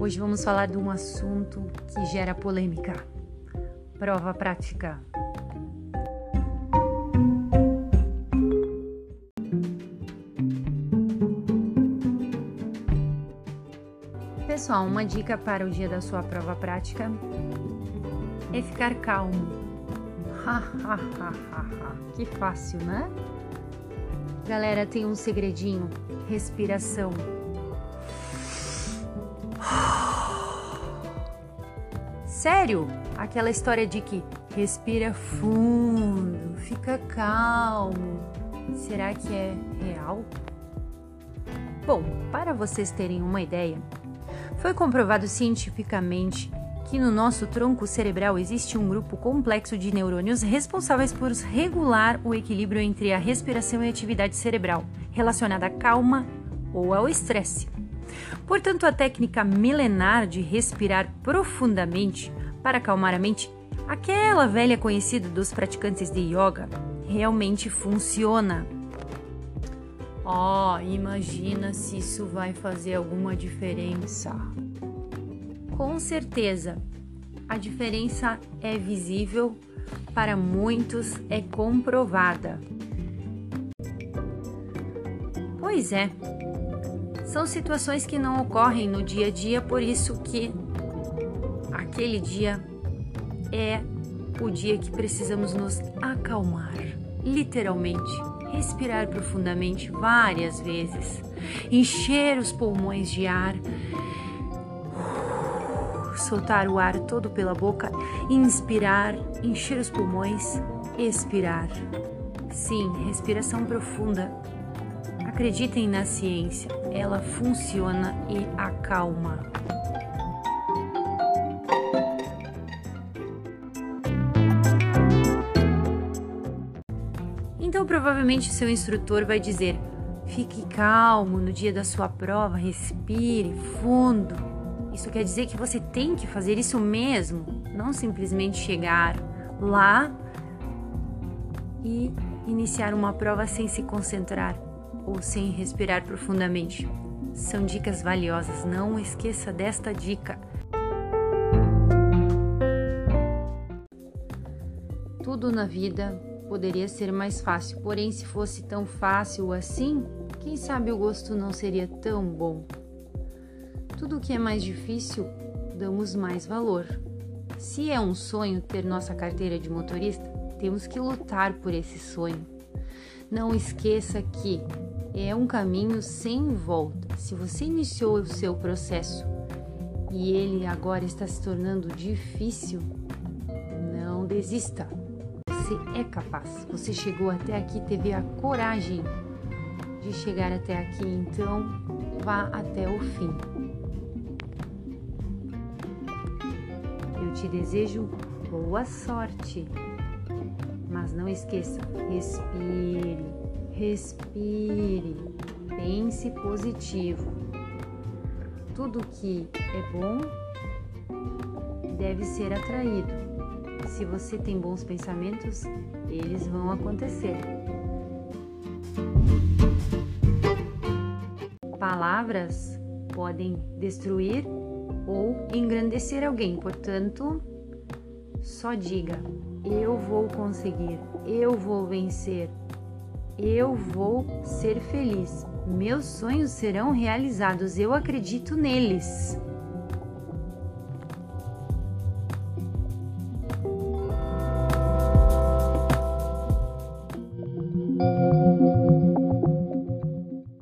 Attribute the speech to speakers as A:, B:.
A: Hoje vamos falar de um assunto que gera polêmica: prova prática. Pessoal, uma dica para o dia da sua prova prática é ficar calmo. que fácil, né? Galera, tem um segredinho: respiração. Sério? Aquela história de que respira fundo, fica calmo. Será que é real? Bom, para vocês terem uma ideia, foi comprovado cientificamente que no nosso tronco cerebral existe um grupo complexo de neurônios responsáveis por regular o equilíbrio entre a respiração e a atividade cerebral relacionada à calma ou ao estresse. Portanto, a técnica milenar de respirar profundamente para acalmar a mente, aquela velha conhecida dos praticantes de yoga, realmente funciona. Oh, imagina se isso vai fazer alguma diferença. Com certeza, a diferença é visível, para muitos é comprovada. Pois é, são situações que não ocorrem no dia a dia, por isso que aquele dia é o dia que precisamos nos acalmar, literalmente, respirar profundamente várias vezes, encher os pulmões de ar, soltar o ar todo pela boca, inspirar, encher os pulmões, expirar. Sim, respiração profunda. Acreditem na ciência, ela funciona e acalma. Então, provavelmente, seu instrutor vai dizer: fique calmo no dia da sua prova, respire fundo. Isso quer dizer que você tem que fazer isso mesmo, não simplesmente chegar lá e iniciar uma prova sem se concentrar ou sem respirar profundamente. São dicas valiosas, não esqueça desta dica. Tudo na vida poderia ser mais fácil, porém, se fosse tão fácil assim, quem sabe o gosto não seria tão bom. Tudo que é mais difícil, damos mais valor. Se é um sonho ter nossa carteira de motorista, temos que lutar por esse sonho. Não esqueça que é um caminho sem volta. Se você iniciou o seu processo e ele agora está se tornando difícil, não desista. Você é capaz. Você chegou até aqui, teve a coragem de chegar até aqui, então vá até o fim. Eu te desejo boa sorte. Mas não esqueça, respire, respire, pense positivo. Tudo que é bom deve ser atraído se você tem bons pensamentos, eles vão acontecer. Palavras podem destruir ou engrandecer alguém, portanto, só diga: eu vou conseguir, eu vou vencer, eu vou ser feliz, meus sonhos serão realizados, eu acredito neles.